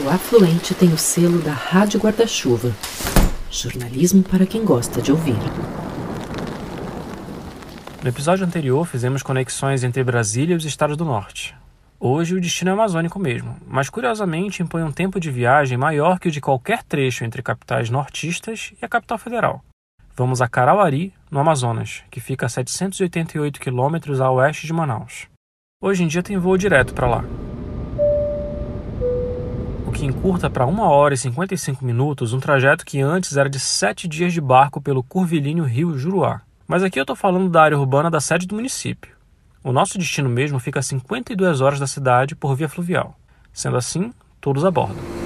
O Afluente tem o selo da Rádio Guarda-Chuva. Jornalismo para quem gosta de ouvir. No episódio anterior, fizemos conexões entre Brasília e os estados do norte. Hoje o destino é amazônico mesmo, mas curiosamente impõe um tempo de viagem maior que o de qualquer trecho entre capitais nortistas e a capital federal. Vamos a Carauari, no Amazonas, que fica a 788 quilômetros a oeste de Manaus. Hoje em dia tem voo direto para lá. Que encurta para 1 hora e 55 minutos um trajeto que antes era de 7 dias de barco pelo curvilíneo rio Juruá. Mas aqui eu estou falando da área urbana da sede do município. O nosso destino mesmo fica a 52 horas da cidade por via fluvial. Sendo assim, todos a bordo.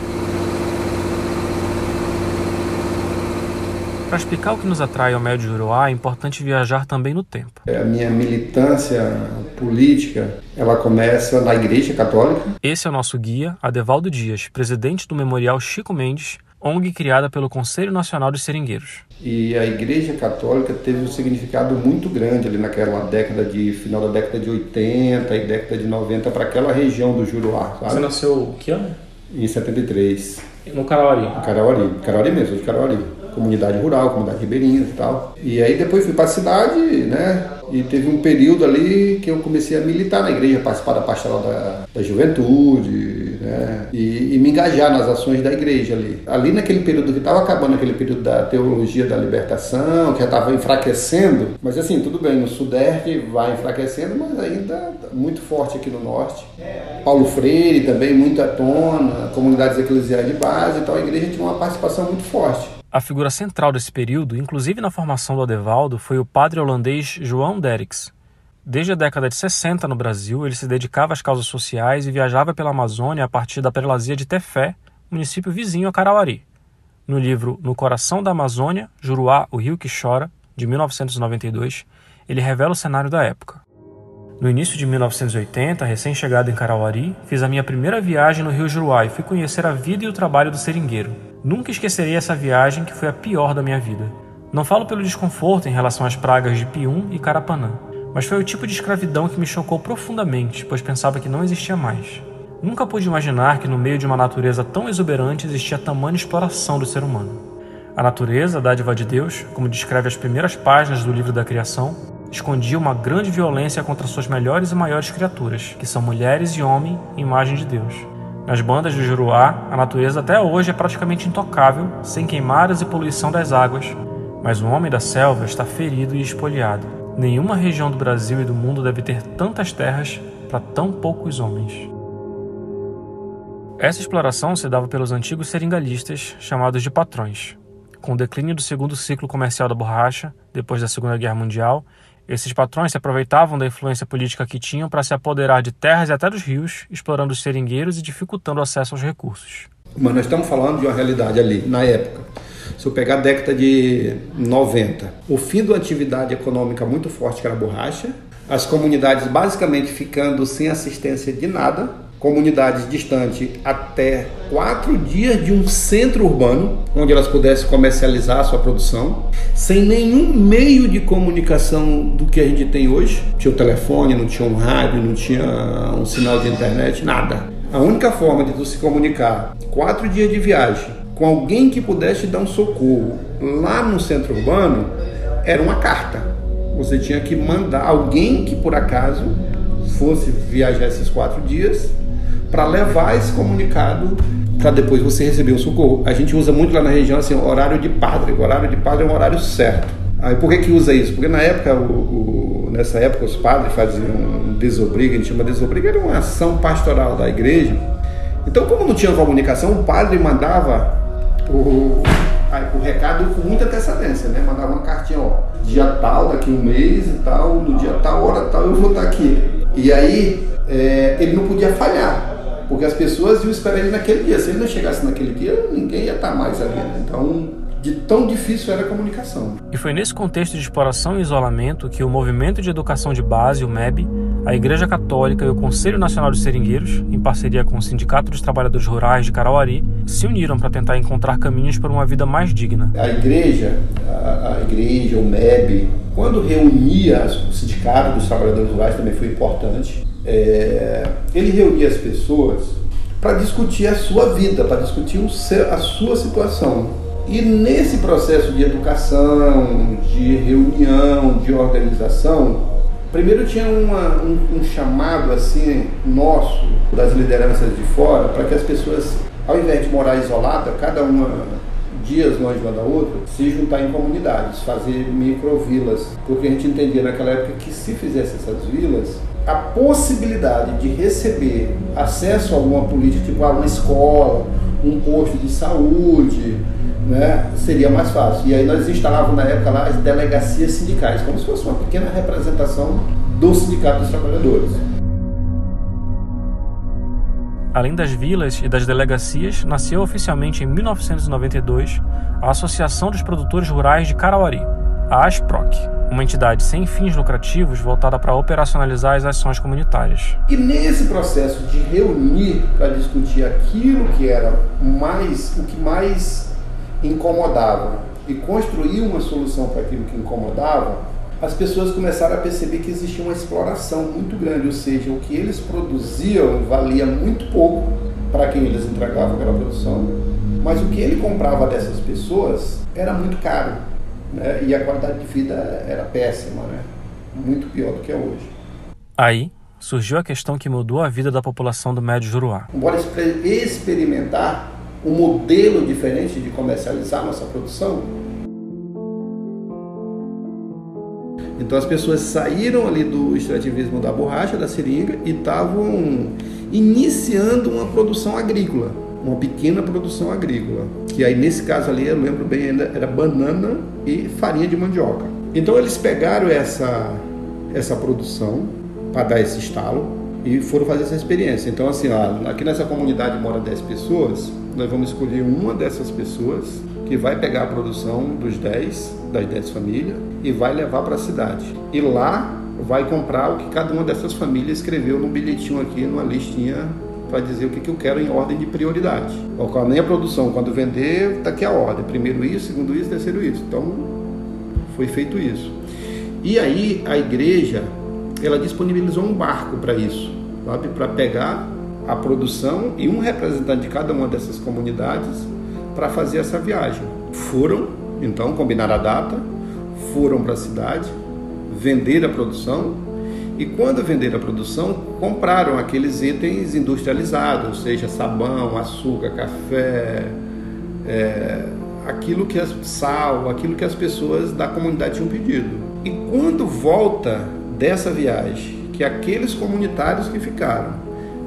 Para explicar o que nos atrai ao Médio Juruá, é importante viajar também no tempo. A minha militância política, ela começa na Igreja Católica. Esse é o nosso guia, Adevaldo Dias, presidente do Memorial Chico Mendes, ONG criada pelo Conselho Nacional dos Seringueiros. E a Igreja Católica teve um significado muito grande ali naquela década de final da década de 80 e década de 90 para aquela região do Juruá. Sabe? Você nasceu que ano? Em 73. No Carauari? No Carauari, Carauari mesmo, de Carauari. Comunidade rural, comunidade ribeirinha e tal. E aí depois fui para a cidade, né? E teve um período ali que eu comecei a militar na igreja, participar da pastoral da, da juventude, né? E, e, me engajar nas ações da igreja ali. Ali naquele período que estava acabando, aquele período da teologia da libertação, que já estava enfraquecendo, mas assim, tudo bem, no sudeste vai enfraquecendo, mas ainda muito forte aqui no norte. Paulo Freire também muito à tona, comunidades eclesiais de base, então a igreja tinha uma participação muito forte. A figura central desse período, inclusive na formação do Adevaldo, foi o padre holandês João Derricks. Desde a década de 60 no Brasil, ele se dedicava às causas sociais e viajava pela Amazônia a partir da prelazia de Tefé, município vizinho a Carauari. No livro No Coração da Amazônia, Juruá, o Rio que Chora, de 1992, ele revela o cenário da época. No início de 1980, recém-chegado em Carauari, fiz a minha primeira viagem no Rio Juruá e fui conhecer a vida e o trabalho do seringueiro. Nunca esquecerei essa viagem que foi a pior da minha vida. Não falo pelo desconforto em relação às pragas de Pium e Carapanã, mas foi o tipo de escravidão que me chocou profundamente, pois pensava que não existia mais. Nunca pude imaginar que no meio de uma natureza tão exuberante existia tamanha exploração do ser humano. A natureza, a dádiva de Deus, como descreve as primeiras páginas do livro da criação, escondia uma grande violência contra suas melhores e maiores criaturas, que são mulheres e homens, imagem de Deus. Nas bandas do Juruá, a natureza até hoje é praticamente intocável, sem queimadas e poluição das águas, mas o homem da selva está ferido e espoliado. Nenhuma região do Brasil e do mundo deve ter tantas terras para tão poucos homens. Essa exploração se dava pelos antigos seringalistas, chamados de patrões. Com o declínio do segundo ciclo comercial da borracha, depois da Segunda Guerra Mundial, esses patrões se aproveitavam da influência política que tinham para se apoderar de terras e até dos rios, explorando os seringueiros e dificultando o acesso aos recursos. Mas nós estamos falando de uma realidade ali, na época. Se eu pegar a década de 90, o fim da atividade econômica muito forte que era a borracha, as comunidades basicamente ficando sem assistência de nada, comunidades distantes até quatro dias de um centro urbano, onde elas pudessem comercializar a sua produção, sem nenhum meio de comunicação do que a gente tem hoje. Tinha o telefone, não tinha um rádio, não tinha um sinal de internet, nada. A única forma de tu se comunicar, quatro dias de viagem, com alguém que pudesse dar um socorro lá no centro urbano, era uma carta. Você tinha que mandar alguém que por acaso fosse viajar esses quatro dias para levar esse comunicado para depois você receber o socorro. A gente usa muito lá na região assim, horário de padre. O horário de padre é um horário certo. Aí por que que usa isso? Porque na época, o, o, nessa época, os padres faziam desobriga, a gente chama desobriga, era uma ação pastoral da igreja. Então, como não tinha comunicação, o padre mandava o, o recado com muita antecedência, né? Mandava uma cartinha, ó, dia tal, daqui um mês e tal, no dia tal, hora tal, eu vou estar aqui. E aí, é, ele não podia falhar porque as pessoas iam esperar ele naquele dia. Se ele não chegasse naquele dia, ninguém ia estar mais ali. Né? Então, de tão difícil era a comunicação. E foi nesse contexto de exploração e isolamento que o Movimento de Educação de Base, o MEB, a Igreja Católica e o Conselho Nacional dos Seringueiros, em parceria com o Sindicato dos Trabalhadores Rurais de Carauari, se uniram para tentar encontrar caminhos para uma vida mais digna. A igreja, a, a igreja, o MEB, quando reunia o Sindicato dos Trabalhadores Rurais também foi importante é, ele reunia as pessoas para discutir a sua vida, para discutir a sua situação. E nesse processo de educação, de reunião, de organização, primeiro tinha uma, um, um chamado assim nosso das lideranças de fora para que as pessoas, ao invés de morar isolada, cada uma dias longe uma da outra, se juntar em comunidades, fazer microvilas, porque a gente entendia naquela época que se fizesse essas vilas, a possibilidade de receber acesso a alguma política, tipo a uma escola, um posto de saúde, né, seria mais fácil. E aí nós instalávamos na época lá as delegacias sindicais, como se fosse uma pequena representação do Sindicato dos Trabalhadores. Além das vilas e das delegacias, nasceu oficialmente em 1992 a Associação dos Produtores Rurais de Carauari, a ASPROC, uma entidade sem fins lucrativos voltada para operacionalizar as ações comunitárias. E nesse processo de reunir para discutir aquilo que era mais o que mais incomodava e construir uma solução para aquilo que incomodava, as pessoas começaram a perceber que existia uma exploração muito grande, ou seja, o que eles produziam valia muito pouco para quem eles entregavam aquela produção, mas o que ele comprava dessas pessoas era muito caro né? e a qualidade de vida era péssima, né? muito pior do que é hoje. Aí surgiu a questão que mudou a vida da população do Médio Juruá. Bora experimentar um modelo diferente de comercializar nossa produção? Então as pessoas saíram ali do extrativismo da borracha, da seringa e estavam iniciando uma produção agrícola, uma pequena produção agrícola, que aí nesse caso ali eu lembro bem era banana e farinha de mandioca. Então eles pegaram essa essa produção para dar esse estalo e foram fazer essa experiência. Então assim, ó, aqui nessa comunidade mora 10 pessoas, nós vamos escolher uma dessas pessoas que vai pegar a produção dos 10, das 10 famílias e vai levar para a cidade. E lá vai comprar o que cada uma dessas famílias escreveu num bilhetinho aqui, numa listinha para dizer o que, que eu quero em ordem de prioridade. Com a minha produção, quando vender, está aqui a ordem. Primeiro isso, segundo isso, terceiro isso. Então, foi feito isso. E aí, a igreja, ela disponibilizou um barco para isso, sabe? Para pegar a produção e um representante de cada uma dessas comunidades para fazer essa viagem. Foram, então, combinar a data, foram para a cidade, vender a produção e quando venderam a produção, compraram aqueles itens industrializados, ou seja, sabão, açúcar, café, é, aquilo que as, sal, aquilo que as pessoas da comunidade tinham pedido. E quando volta dessa viagem, que aqueles comunitários que ficaram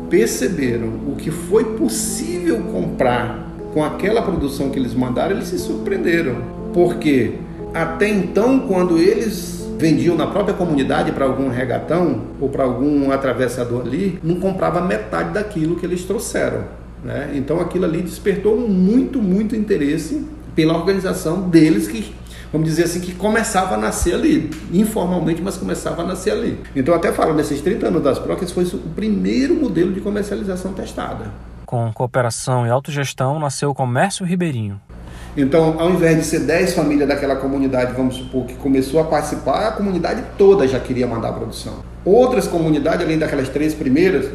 perceberam o que foi possível comprar com aquela produção que eles mandaram, eles se surpreenderam. Porque até então, quando eles vendiam na própria comunidade para algum regatão ou para algum atravessador ali, não comprava metade daquilo que eles trouxeram. Né? Então aquilo ali despertou muito, muito interesse pela organização deles que vamos dizer assim, que começava a nascer ali, informalmente, mas começava a nascer ali. Então, até falo, nesses 30 anos das PROC, esse foi o primeiro modelo de comercialização testada. Com cooperação e autogestão, nasceu o Comércio Ribeirinho. Então, ao invés de ser 10 famílias daquela comunidade, vamos supor, que começou a participar, a comunidade toda já queria mandar a produção. Outras comunidades, além daquelas três primeiras,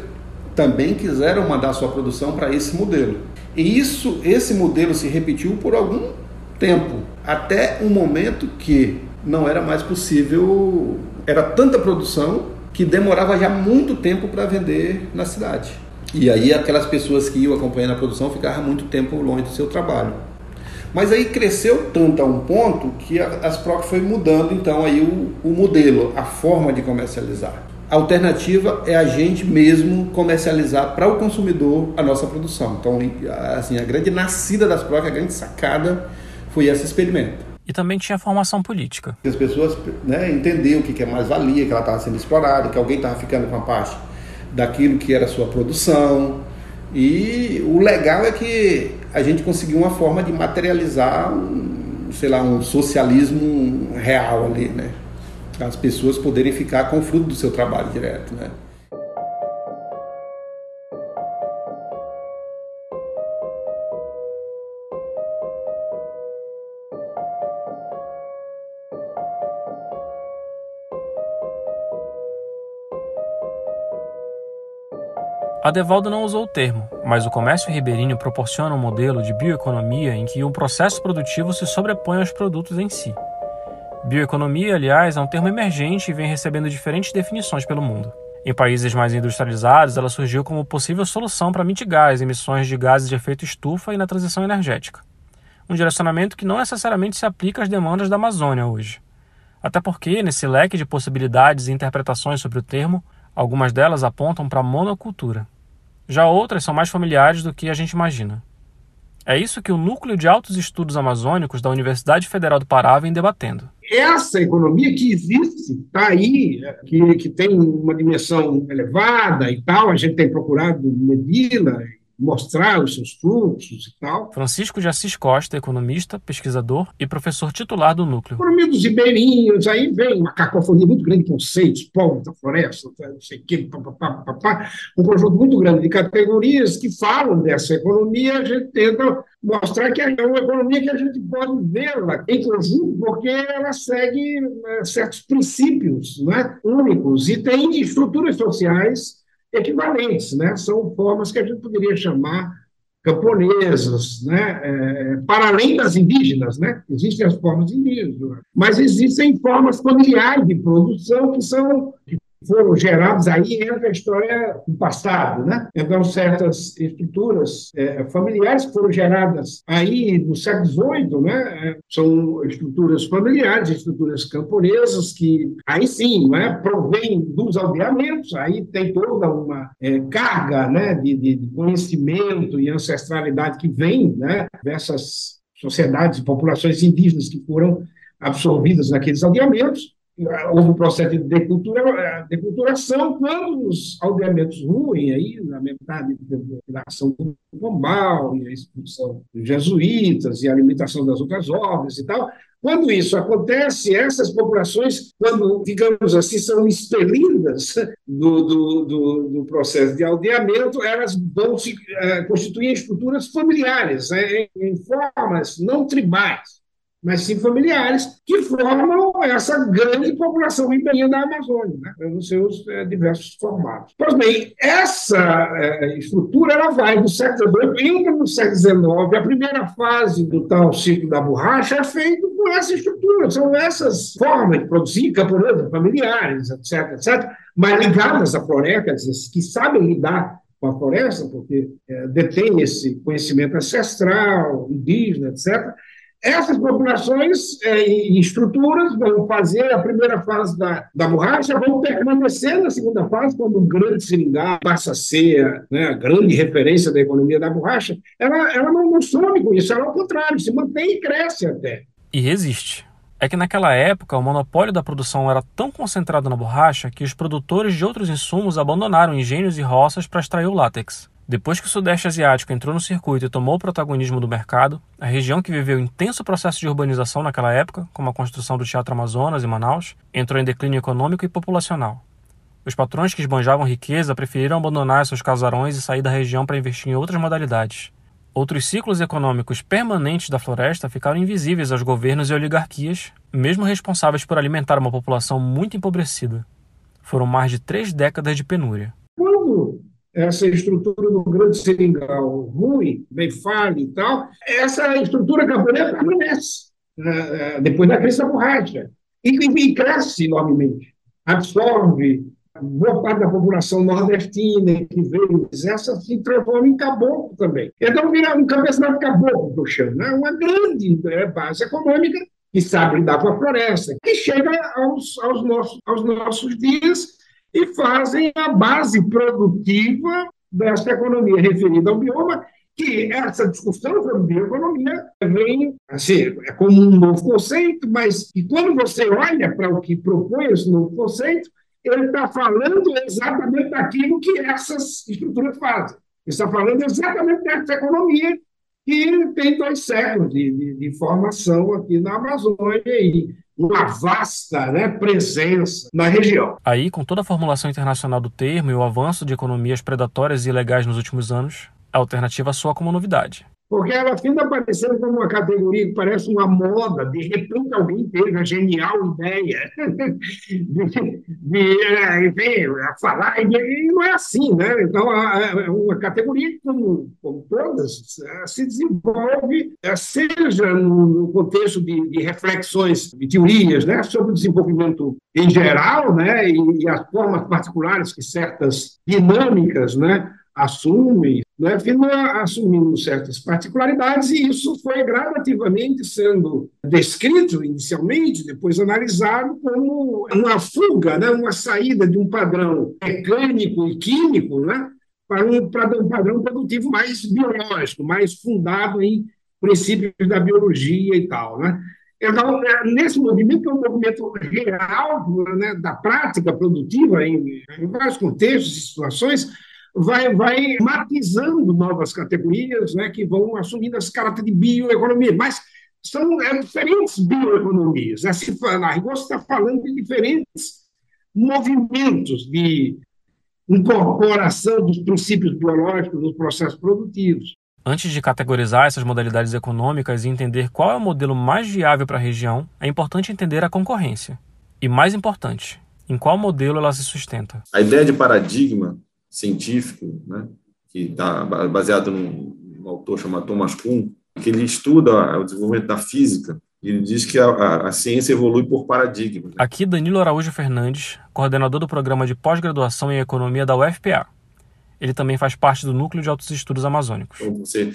também quiseram mandar sua produção para esse modelo. E isso, esse modelo se repetiu por algum tempo, até um momento que não era mais possível, era tanta produção que demorava já muito tempo para vender na cidade. E aí aquelas pessoas que iam acompanhando a produção ficavam muito tempo longe do seu trabalho. Mas aí cresceu tanto a um ponto que as PROC foi mudando então aí o, o modelo, a forma de comercializar. A alternativa é a gente mesmo comercializar para o consumidor a nossa produção. Então, assim, a grande nascida das PROC, a grande sacada foi esse experimento. E também tinha formação política. As pessoas né, entendiam o que é mais-valia, que ela estava sendo explorada, que alguém estava ficando com a parte daquilo que era a sua produção. E o legal é que a gente conseguiu uma forma de materializar, um, sei lá, um socialismo real ali, né? As pessoas poderem ficar com o fruto do seu trabalho direto, né? Adevaldo não usou o termo, mas o comércio ribeirinho proporciona um modelo de bioeconomia em que um processo produtivo se sobrepõe aos produtos em si. Bioeconomia, aliás, é um termo emergente e vem recebendo diferentes definições pelo mundo. Em países mais industrializados, ela surgiu como possível solução para mitigar as emissões de gases de efeito estufa e na transição energética. Um direcionamento que não necessariamente se aplica às demandas da Amazônia hoje. Até porque, nesse leque de possibilidades e interpretações sobre o termo, algumas delas apontam para a monocultura. Já outras são mais familiares do que a gente imagina. É isso que o Núcleo de Altos Estudos Amazônicos da Universidade Federal do Pará vem debatendo. Essa economia que existe, está aí, que, que tem uma dimensão elevada e tal, a gente tem procurado medi-la mostrar os seus frutos e tal. Francisco de Assis Costa, economista, pesquisador e professor titular do núcleo. Economia dos ribeirinhos, aí vem uma cacofonia muito grande de conceitos, da floresta, não sei o quê, um conjunto muito grande de categorias que falam dessa economia, a gente tenta mostrar que é uma economia que a gente pode vê-la em conjunto, porque ela segue né, certos princípios né, únicos e tem estruturas sociais equivalentes, né? São formas que a gente poderia chamar camponesas, né? É, para além das indígenas, né? Existem as formas indígenas, mas existem formas familiares de produção que são que foram gerados aí entra a história do passado, né? Então, certas estruturas é, familiares foram geradas aí no século XVIII, né? É, são estruturas familiares, estruturas camponesas que aí sim, né? Provém dos aldeamentos, aí tem toda uma é, carga, né? De, de, de conhecimento e ancestralidade que vem, né? Dessas sociedades e populações indígenas que foram absorvidas naqueles aldeamentos houve um processo de decultura, deculturação quando os aldeamentos ruins, aí, na metade da ação do Pombal, e a expulsão dos jesuítas, e a limitação das outras ordens e tal, quando isso acontece, essas populações, quando, digamos assim, são expelidas do, do, do, do processo de aldeamento, elas vão se é, constituir estruturas familiares, é, em formas não tribais mas sim familiares, que formam essa grande população ribeirinha da Amazônia, né, nos seus é, diversos formatos. Pois bem, essa é, estrutura ela vai do século XVIII, entra no século XIX, a primeira fase do tal ciclo da borracha é feita com essa estrutura, são essas formas de produzir, camponesas, familiares, etc., etc., mas ligadas à floresta, que sabem lidar com a floresta, porque é, esse conhecimento ancestral, indígena, etc., essas populações é, e estruturas vão fazer a primeira fase da, da borracha, vão permanecer na segunda fase, quando o grande seringal passa a ser né, a grande referência da economia da borracha, ela, ela não, não some com isso, ela ao contrário, se mantém e cresce até. E resiste. É que naquela época o monopólio da produção era tão concentrado na borracha que os produtores de outros insumos abandonaram engenhos e roças para extrair o látex. Depois que o Sudeste Asiático entrou no circuito e tomou o protagonismo do mercado, a região que viveu intenso processo de urbanização naquela época, como a construção do Teatro Amazonas em Manaus, entrou em declínio econômico e populacional. Os patrões que esbanjavam riqueza preferiram abandonar seus casarões e sair da região para investir em outras modalidades. Outros ciclos econômicos permanentes da floresta ficaram invisíveis aos governos e oligarquias, mesmo responsáveis por alimentar uma população muito empobrecida. Foram mais de três décadas de penúria essa estrutura do grande seringal ruim, bem falha e tal, essa estrutura camponesa permanece né, depois da crise da borracha e, cresce enormemente, absorve boa parte da população nordestina que veio, essa se transforma em caboclo também. Então vira um cabeçalho caboclo, que eu chamo, né? uma grande é, base econômica que sabe lidar com a floresta, que chega aos, aos, nossos, aos nossos dias e fazem a base produtiva dessa economia referida ao bioma, que essa discussão sobre bioeconomia vem, assim, é como um novo conceito, mas que quando você olha para o que propõe esse novo conceito, ele está falando exatamente daquilo que essas estruturas fazem. Ele está falando exatamente dessa economia que tem dois séculos de, de, de formação aqui na Amazônia e uma vasta né, presença na região. Aí, com toda a formulação internacional do termo e o avanço de economias predatórias e ilegais nos últimos anos, a alternativa soa como novidade. Porque ela fica aparecendo como uma categoria que parece uma moda, de repente alguém teve a genial ideia de, de enfim, falar, e não é assim, né? Então, é uma categoria como, como todas, é, se desenvolve, é, seja no contexto de, de reflexões, de teorias, né, sobre o desenvolvimento em geral, né, e, e as formas particulares que certas dinâmicas, né, assumem, né, assumindo certas particularidades, e isso foi gradativamente sendo descrito inicialmente, depois analisado como uma fuga, né, uma saída de um padrão mecânico e químico né, para um, para um padrão produtivo mais biológico, mais fundado em princípios da biologia e tal. Né? Então, é, nesse movimento, é um movimento real né, da prática produtiva em, em vários contextos e situações, vai, vai matizando novas categorias né, que vão assumindo esse caráter de bioeconomia. Mas são é, diferentes bioeconomias. Né? Se, na rigor, está falando de diferentes movimentos de incorporação dos princípios biológicos nos processos produtivos. Antes de categorizar essas modalidades econômicas e entender qual é o modelo mais viável para a região, é importante entender a concorrência. E mais importante, em qual modelo ela se sustenta. A ideia de paradigma científico, né, que está baseado num, num, autor chamado Thomas Kuhn, que ele estuda o desenvolvimento da física e ele diz que a, a, a ciência evolui por paradigmas. Aqui Danilo Araújo Fernandes, coordenador do programa de pós-graduação em economia da UFPA. Ele também faz parte do núcleo de altos estudos amazônicos. Então, você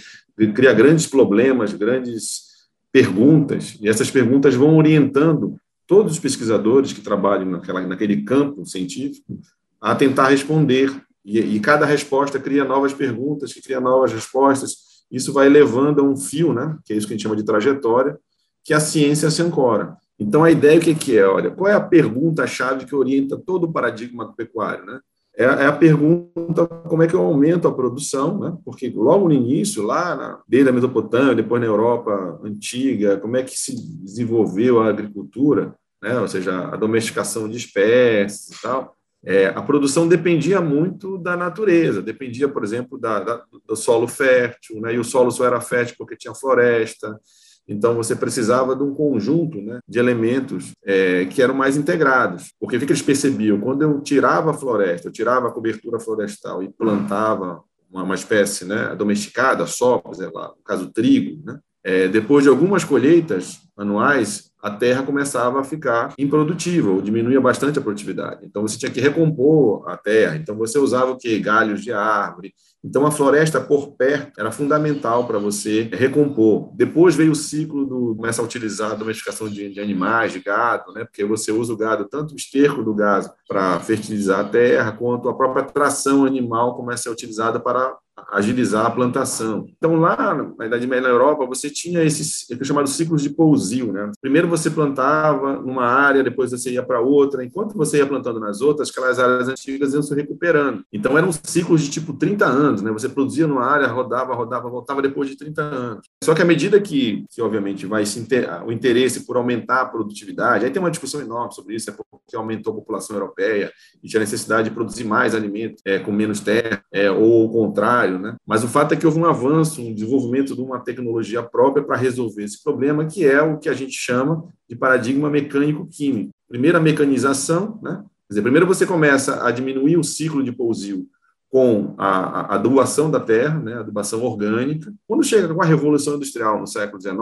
cria grandes problemas, grandes perguntas, e essas perguntas vão orientando todos os pesquisadores que trabalham naquela, naquele campo científico a tentar responder e, e, cada resposta cria novas perguntas, que cria novas respostas. Isso vai levando a um fio, né, que é isso que a gente chama de trajetória, que a ciência se ancora. Então, a ideia o que, é? Olha, qual é a pergunta-chave que orienta todo o paradigma pecuário? Né? É, é, a pergunta como é que eu aumento a produção, né? porque logo no início, lá na, desde a Mesopotâmia, depois na Europa antiga, como é que se desenvolveu a agricultura, né? ou seja, a domesticação de espécies e tal, é, a produção dependia muito da natureza, dependia, por exemplo, da, da, do solo fértil, né? e o solo só era fértil porque tinha floresta, então você precisava de um conjunto né, de elementos é, que eram mais integrados, porque o que eles percebiam? Quando eu tirava a floresta, eu tirava a cobertura florestal e plantava uma, uma espécie né, domesticada, só, por exemplo, no caso trigo, né? É, depois de algumas colheitas anuais, a terra começava a ficar improdutiva, ou diminuía bastante a produtividade. Então, você tinha que recompor a terra. Então, você usava o quê? Galhos de árvore. Então, a floresta por perto era fundamental para você recompor. Depois veio o ciclo do começa a utilizar a domesticação de, de, animais, de gado, né? porque você usa o gado, tanto o esterco do gado para fertilizar a terra, quanto a própria tração animal começa a ser utilizada para agilizar a plantação. Então, lá na Idade Média na Europa, você tinha esses é chamados ciclos de pousio. Né? Primeiro você plantava numa área, depois você ia para outra. Enquanto você ia plantando nas outras, aquelas áreas antigas iam se recuperando. Então, eram ciclos de tipo 30 anos. Né? Você produzia numa área, rodava, rodava, voltava depois de 30 anos. Só que à medida que, que obviamente, vai inter... o interesse por aumentar a produtividade, aí tem uma discussão enorme sobre isso, é porque aumentou a população europeia e tinha necessidade de produzir mais alimentos é, com menos terra, é, ou o contrário, né? Mas o fato é que houve um avanço, um desenvolvimento de uma tecnologia própria para resolver esse problema, que é o que a gente chama de paradigma mecânico-químico. Primeiro, a mecanização, né? Quer dizer, primeiro você começa a diminuir o ciclo de pousio com a, a, adubação da terra, né, adubação orgânica. Quando chega com a Revolução Industrial no século XIX,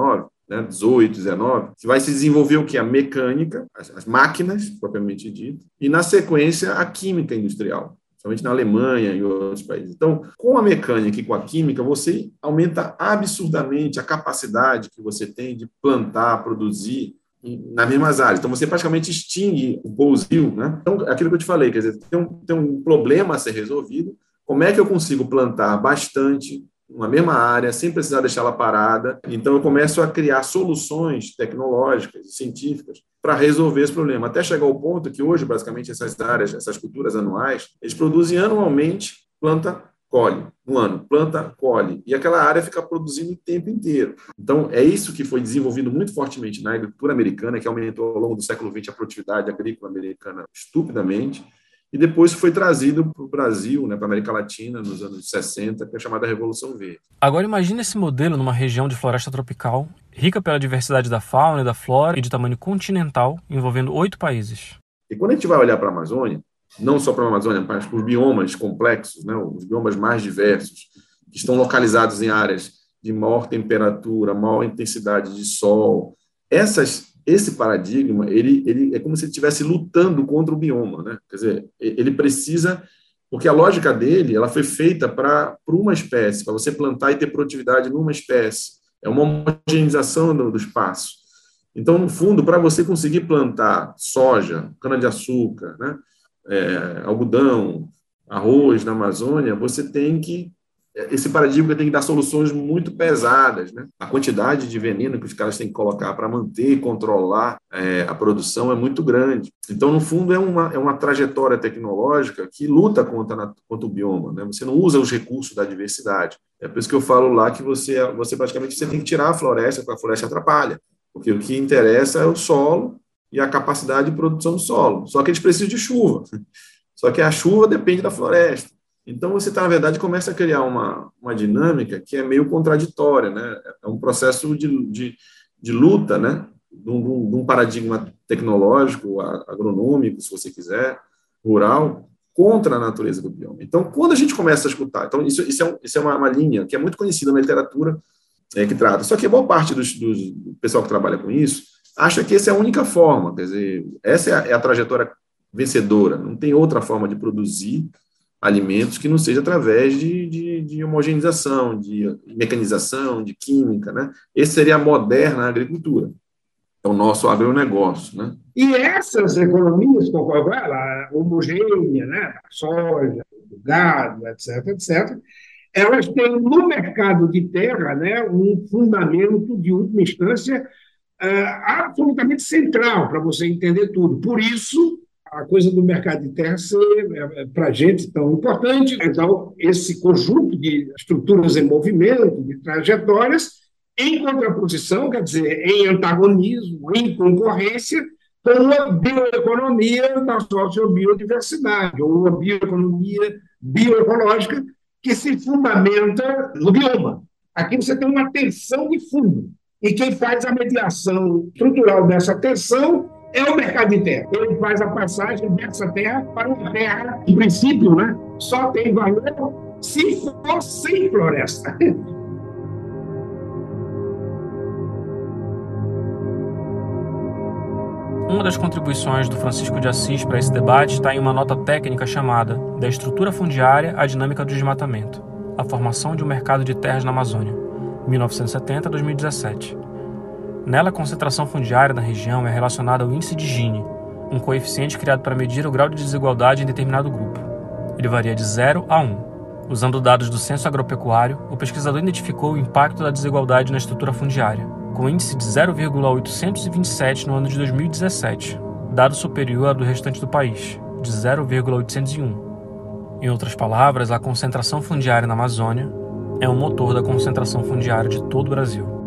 né, 18, 19, que vai se desenvolver o que? A mecânica, as, as máquinas, propriamente dito, e, na sequência, a química industrial somente na Alemanha e outros países. Então, com a mecânica e com a química, você aumenta absurdamente a capacidade que você tem de plantar, produzir nas mesmas áreas. Então, você praticamente extingue o pousio. Né? Então, aquilo que eu te falei, quer dizer, tem um, tem um problema a ser resolvido. Como é que eu consigo plantar bastante uma mesma área, sem precisar deixá-la parada. Então, eu começo a criar soluções tecnológicas científicas para resolver esse problema, até chegar ao ponto que hoje, basicamente, essas áreas, essas culturas anuais, eles produzem anualmente planta, colhe, um ano, planta, colhe, e aquela área fica produzindo o tempo inteiro. Então, é isso que foi desenvolvido muito fortemente na agricultura americana, que aumentou ao longo do século XX a produtividade agrícola americana estupidamente, e depois foi trazido para o Brasil, né, para a América Latina, nos anos 60, que é a chamada Revolução Verde. Agora imagine esse modelo numa região de floresta tropical, rica pela diversidade da fauna e da flora e de tamanho continental, envolvendo oito países. E quando a gente vai olhar para a Amazônia, não só para a Amazônia, mas para os biomas complexos, né, os biomas mais diversos, que estão localizados em áreas de maior temperatura, maior intensidade de sol, essas esse paradigma, ele, ele é como se ele estivesse lutando contra o bioma, né? Quer dizer, ele precisa, porque a lógica dele, ela foi feita para uma espécie, para você plantar e ter produtividade numa espécie. É uma homogeneização do, do espaço. Então, no fundo, para você conseguir plantar soja, cana-de-açúcar, né? É, algodão, arroz na Amazônia, você tem que esse paradigma tem que dar soluções muito pesadas. Né? A quantidade de veneno que os caras têm que colocar para manter e controlar é, a produção é muito grande. Então, no fundo, é uma, é uma trajetória tecnológica que luta contra, contra o bioma. Né? Você não usa os recursos da diversidade. É por isso que eu falo lá que você, você praticamente você tem que tirar a floresta, porque a floresta atrapalha. Porque o que interessa é o solo e a capacidade de produção do solo. Só que eles precisam de chuva. Só que a chuva depende da floresta. Então, você, tá, na verdade, começa a criar uma, uma dinâmica que é meio contraditória, né? É um processo de, de, de luta, né? De um, de um, paradigma tecnológico, agronômico, se você quiser, rural, contra a natureza do bioma. Então, quando a gente começa a escutar, então isso, isso é, um, isso é uma, uma, linha que é muito conhecida na literatura é, que trata. Só que boa parte dos, dos, do pessoal que trabalha com isso acha que essa é a única forma, quer dizer, essa é a, é a trajetória vencedora, não tem outra forma de produzir alimentos que não seja através de, de, de, homogeneização, de mecanização, de química, né? Esse seria a moderna agricultura, é o nosso agronegócio, né? E essas economias, como a homogênea, né? Soja, gado, etc., etc., elas têm no mercado de terra né, um fundamento de última instância absolutamente central para você entender tudo. Por isso, a coisa do mercado de terra é, é, para a gente, tão importante. Então, esse conjunto de estruturas em movimento, de trajetórias, em contraposição, quer dizer, em antagonismo, em concorrência, com uma bioeconomia da sociobiodiversidade, ou uma bioeconomia bioecológica que se fundamenta no bioma. Aqui você tem uma tensão de fundo. E quem faz a mediação estrutural dessa tensão é o mercado de terra. Ele faz a passagem dessa terra para uma terra, em princípio, né, só tem valor se for sem floresta. Uma das contribuições do Francisco de Assis para esse debate está em uma nota técnica chamada Da Estrutura Fundiária à Dinâmica do Desmatamento A Formação de um Mercado de Terras na Amazônia, 1970-2017. Nela, a concentração fundiária na região é relacionada ao índice de Gini, um coeficiente criado para medir o grau de desigualdade em determinado grupo. Ele varia de 0 a 1. Usando dados do Censo Agropecuário, o pesquisador identificou o impacto da desigualdade na estrutura fundiária, com índice de 0,827 no ano de 2017, dado superior ao do restante do país, de 0,801. Em outras palavras, a concentração fundiária na Amazônia é o motor da concentração fundiária de todo o Brasil.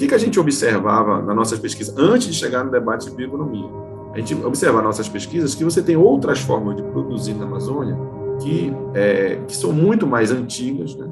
que, que a gente observava nas nossas pesquisas antes de chegar no debate de bioeconomia? A gente observa nas nossas pesquisas que você tem outras formas de produzir na Amazônia que, é, que são muito mais antigas, né?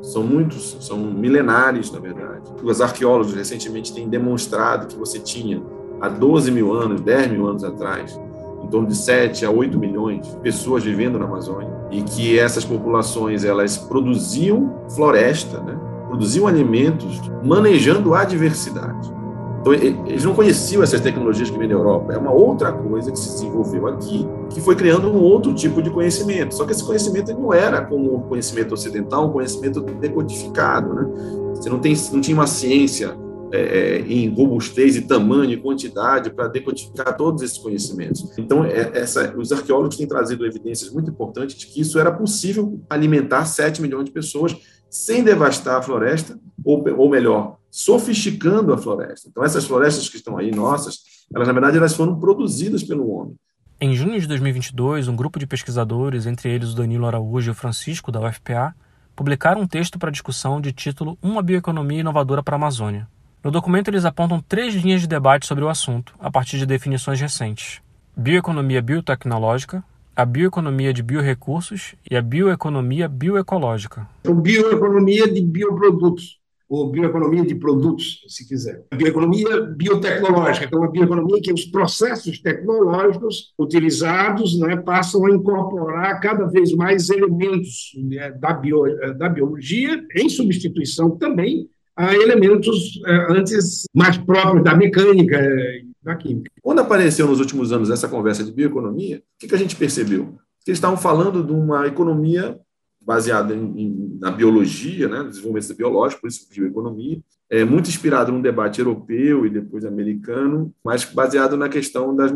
são muitos, são milenares, na verdade. Os arqueólogos recentemente têm demonstrado que você tinha há 12 mil anos, 10 mil anos atrás, em torno de 7 a 8 milhões de pessoas vivendo na Amazônia e que essas populações elas produziam floresta, né? produziam alimentos manejando a diversidade. Então, eles não conheciam essas tecnologias que vêm da Europa. É uma outra coisa que se desenvolveu aqui, que foi criando um outro tipo de conhecimento. Só que esse conhecimento não era como o conhecimento ocidental, um conhecimento decodificado. Né? Você não, tem, não tinha uma ciência é, é em robustez e tamanho e quantidade para decodificar todos esses conhecimentos. Então, é, essa, os arqueólogos têm trazido evidências muito importantes de que isso era possível alimentar 7 milhões de pessoas sem devastar a floresta, ou, ou melhor, sofisticando a floresta. Então, essas florestas que estão aí, nossas, elas, na verdade, elas foram produzidas pelo homem. Em junho de 2022, um grupo de pesquisadores, entre eles o Danilo Araújo e o Francisco, da UFPA, publicaram um texto para discussão de título Uma Bioeconomia Inovadora para a Amazônia. No documento, eles apontam três linhas de debate sobre o assunto, a partir de definições recentes: bioeconomia biotecnológica, a bioeconomia de biorrecursos e a bioeconomia bioecológica. Então, bioeconomia de bioprodutos ou bioeconomia de produtos, se quiser. A bioeconomia biotecnológica, então a bioeconomia que os processos tecnológicos utilizados né, passam a incorporar cada vez mais elementos né, da, bio, da biologia, em substituição também a elementos eh, antes mais próprios da mecânica e da química. Quando apareceu nos últimos anos essa conversa de bioeconomia, o que, que a gente percebeu? Que eles estavam falando de uma economia baseada em, em, na biologia, né, desenvolvimento biológico, por isso bioeconomia, é muito inspirado num debate europeu e depois americano, mas baseado na questão das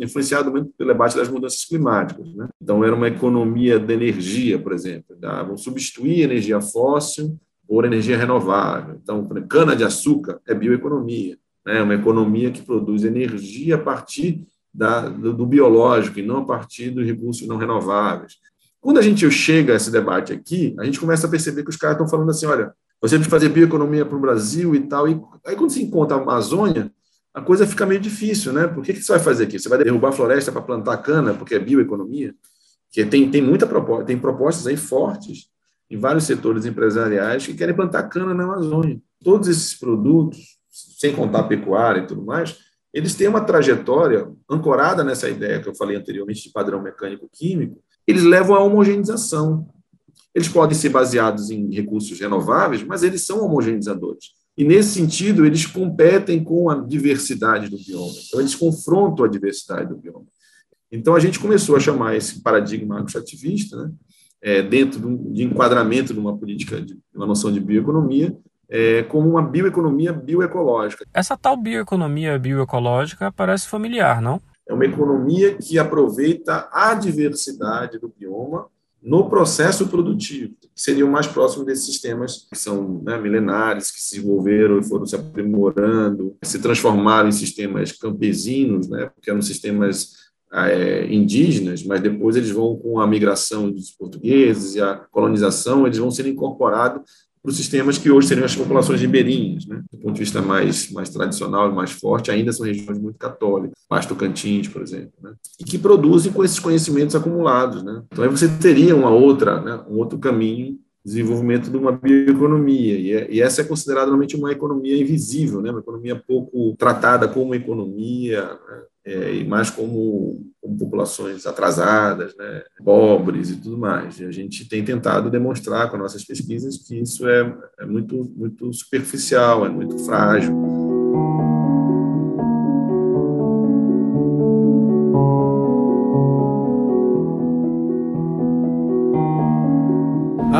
influenciado muito pelo debate das mudanças climáticas. Né? Então era uma economia da energia, por exemplo, da, vão substituir a energia fóssil por energia renovável. Então cana de açúcar é bioeconomia, né? uma economia que produz energia a partir da, do, do, biológico e não a partir dos recursos não renováveis. Quando a gente chega a esse debate aqui, a gente começa a perceber que os caras estão falando assim, olha, você precisa fazer bioeconomia para o Brasil e tal, e aí quando se encontra a Amazônia, a coisa fica meio difícil, né? Por que, que você vai fazer aqui? Você vai derrubar a floresta para plantar cana, porque é bioeconomia? Que tem, tem muita proposta, tem propostas aí fortes em vários setores empresariais que querem plantar cana na Amazônia. Todos esses produtos, sem contar pecuária e tudo mais, eles têm uma trajetória ancorada nessa ideia que eu falei anteriormente de padrão mecânico-químico, eles levam à homogeneização. Eles podem ser baseados em recursos renováveis, mas eles são homogeneizadores. E, nesse sentido, eles competem com a diversidade do bioma. Então, eles confrontam a diversidade do bioma. Então, a gente começou a chamar esse paradigma agroextrativista, né, é, dentro de enquadramento de uma política, de uma noção de bioeconomia, é, como uma bioeconomia bioecológica. Essa tal bioeconomia bioecológica parece familiar, não? É uma economia que aproveita a diversidade do bioma no processo produtivo, que seriam mais próximos desses sistemas que são né, milenares, que se desenvolveram e foram se aprimorando, se transformaram em sistemas campesinos, né, porque eram sistemas é, indígenas, mas depois eles vão com a migração dos portugueses e a colonização, eles vão sendo incorporados para os sistemas que hoje seriam as populações ribeirinhas, né? do ponto de vista mais, mais tradicional e mais forte, ainda são regiões muito católicas, Baixo Tocantins, por exemplo, né? e que produzem com esses conhecimentos acumulados. Né? Então aí você teria uma outra, né? um outro caminho desenvolvimento de uma bioeconomia, e, é, e, essa é considerada normalmente uma economia invisível, né? uma economia pouco tratada como economia, né? é, e mais como, como, populações atrasadas, né? pobres e tudo mais. E a gente tem tentado demonstrar com nossas pesquisas que isso é, é muito, muito superficial, é muito frágil.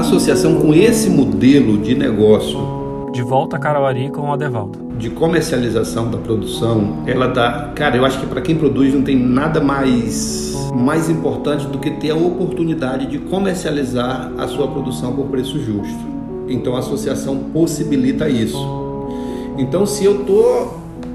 Associação com esse modelo de negócio. De volta a Carauari com o Adevaldo. De comercialização da produção, ela dá. Cara, eu acho que para quem produz não tem nada mais, mais importante do que ter a oportunidade de comercializar a sua produção por preço justo. Então a associação possibilita isso. Então, se eu tô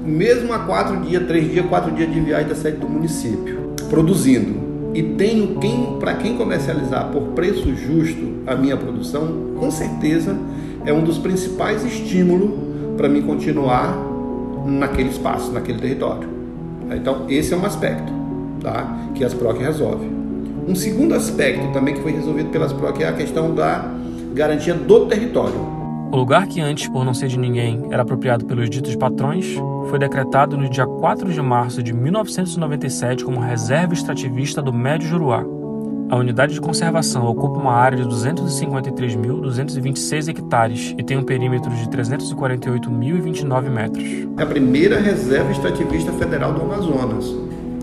mesmo a quatro dias, três dias, quatro dias de viagem da sede do município, produzindo, e tenho quem para quem comercializar por preço justo a minha produção, com certeza é um dos principais estímulos para mim continuar naquele espaço, naquele território. Então, esse é um aspecto tá? que as PROC resolve. Um segundo aspecto também que foi resolvido pelas PROC é a questão da garantia do território. O lugar que antes, por não ser de ninguém, era apropriado pelos ditos patrões, foi decretado no dia 4 de março de 1997 como reserva extrativista do Médio Juruá. A unidade de conservação ocupa uma área de 253.226 hectares e tem um perímetro de 348.029 metros. É a primeira reserva extrativista federal do Amazonas,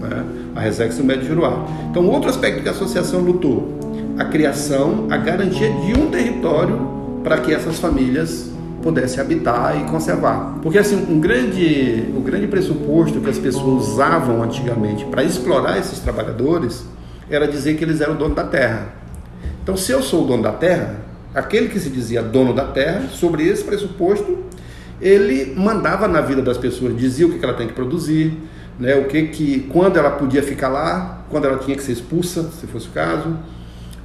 né? a Resex do Médio Juruá. Então, outro aspecto que a associação lutou, a criação, a garantia de um território para que essas famílias pudessem habitar e conservar. Porque assim, um grande, o grande pressuposto que as pessoas usavam antigamente para explorar esses trabalhadores era dizer que eles eram dono da terra. Então, se eu sou o dono da terra, aquele que se dizia dono da terra, sobre esse pressuposto, ele mandava na vida das pessoas, dizia o que ela tem que produzir, né, o que que quando ela podia ficar lá, quando ela tinha que ser expulsa, se fosse o caso,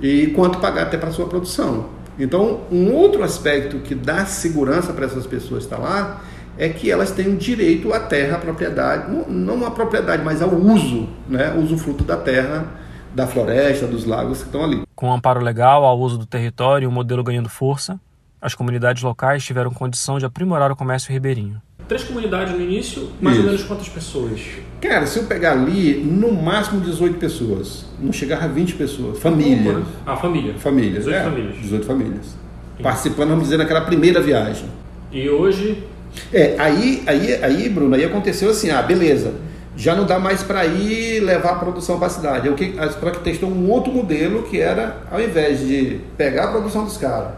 e quanto pagar até para sua produção. Então, um outro aspecto que dá segurança para essas pessoas estar lá é que elas têm o direito à terra, à propriedade, não à propriedade, mas ao uso, né, uso fruto da terra, da floresta, dos lagos que estão ali. Com amparo legal ao uso do território e o modelo ganhando força, as comunidades locais tiveram condição de aprimorar o comércio ribeirinho. Três comunidades no início, mais Isso. ou menos quantas pessoas? Cara, se eu pegar ali, no máximo 18 pessoas. Não chegava a 20 pessoas. Família. Ah, família. Família. 18 é, famílias. 18 famílias. Sim. Participando, vamos dizer, naquela primeira viagem. E hoje? É, aí, aí, aí, Bruno, aí aconteceu assim, ah, beleza. Já não dá mais para ir levar a produção para a cidade. O que, a Sprac testou um outro modelo que era, ao invés de pegar a produção dos caras,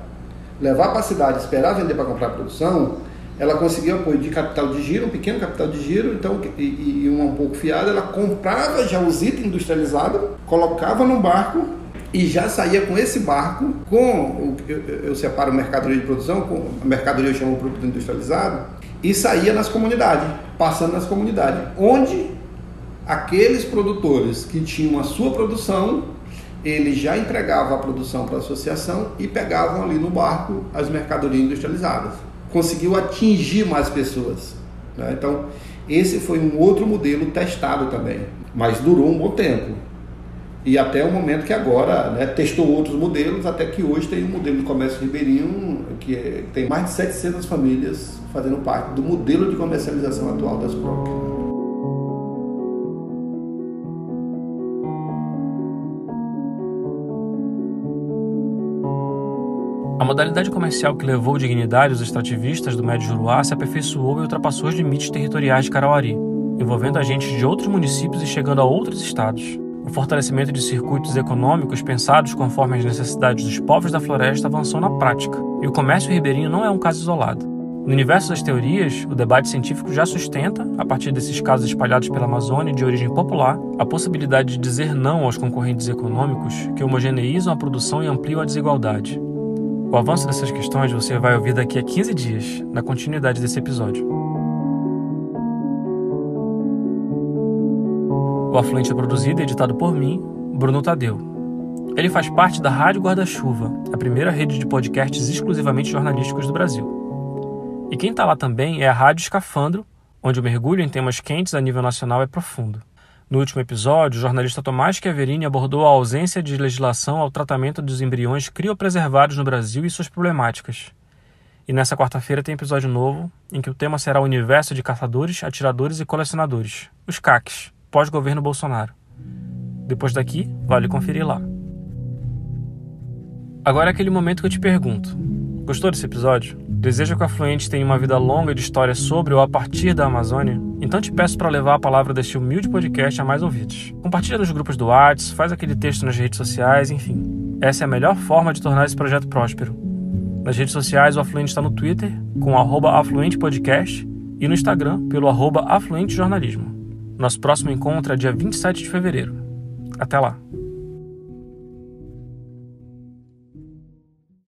levar para a cidade, esperar vender para comprar a produção, ela conseguiu apoio de capital de giro, um pequeno capital de giro, então e, e uma um pouco fiada, ela comprava já os itens industrializados, colocava num barco e já saía com esse barco, com eu, eu separo mercadoria de produção, com a mercadoria eu chamo produto industrializado, e saía nas comunidades, passando nas comunidades, onde aqueles produtores que tinham a sua produção, eles já entregavam a produção para a associação e pegavam ali no barco as mercadorias industrializadas conseguiu atingir mais pessoas. Né? Então, esse foi um outro modelo testado também, mas durou um bom tempo. E até o momento que agora né, testou outros modelos, até que hoje tem um modelo de comércio ribeirinho que é, tem mais de 700 famílias fazendo parte do modelo de comercialização atual das PROC. A modalidade comercial que levou dignidade aos extrativistas do Médio Juruá se aperfeiçoou e ultrapassou os limites territoriais de Carauari, envolvendo agentes de outros municípios e chegando a outros estados. O fortalecimento de circuitos econômicos pensados conforme as necessidades dos povos da floresta avançou na prática, e o comércio ribeirinho não é um caso isolado. No universo das teorias, o debate científico já sustenta, a partir desses casos espalhados pela Amazônia de origem popular, a possibilidade de dizer não aos concorrentes econômicos que homogeneizam a produção e ampliam a desigualdade. O avanço dessas questões você vai ouvir daqui a 15 dias, na continuidade desse episódio. O Afluente é produzido e editado por mim, Bruno Tadeu. Ele faz parte da Rádio Guarda-Chuva, a primeira rede de podcasts exclusivamente jornalísticos do Brasil. E quem está lá também é a Rádio Escafandro, onde o mergulho em temas quentes a nível nacional é profundo. No último episódio, o jornalista Tomás Chiaverini abordou a ausência de legislação ao tratamento dos embriões criopreservados no Brasil e suas problemáticas. E nessa quarta-feira tem episódio novo, em que o tema será o universo de caçadores, atiradores e colecionadores, os CACs, pós-governo Bolsonaro. Depois daqui, vale conferir lá. Agora é aquele momento que eu te pergunto: gostou desse episódio? Deseja que o Afluente tenha uma vida longa de história sobre ou a partir da Amazônia? Então te peço para levar a palavra deste humilde podcast a mais ouvidos. Compartilha nos grupos do WhatsApp, faz aquele texto nas redes sociais, enfim. Essa é a melhor forma de tornar esse projeto próspero. Nas redes sociais, o Afluente está no Twitter, com @afluentepodcast e no Instagram, pelo @afluentejornalismo. Nosso próximo encontro é dia 27 de fevereiro. Até lá!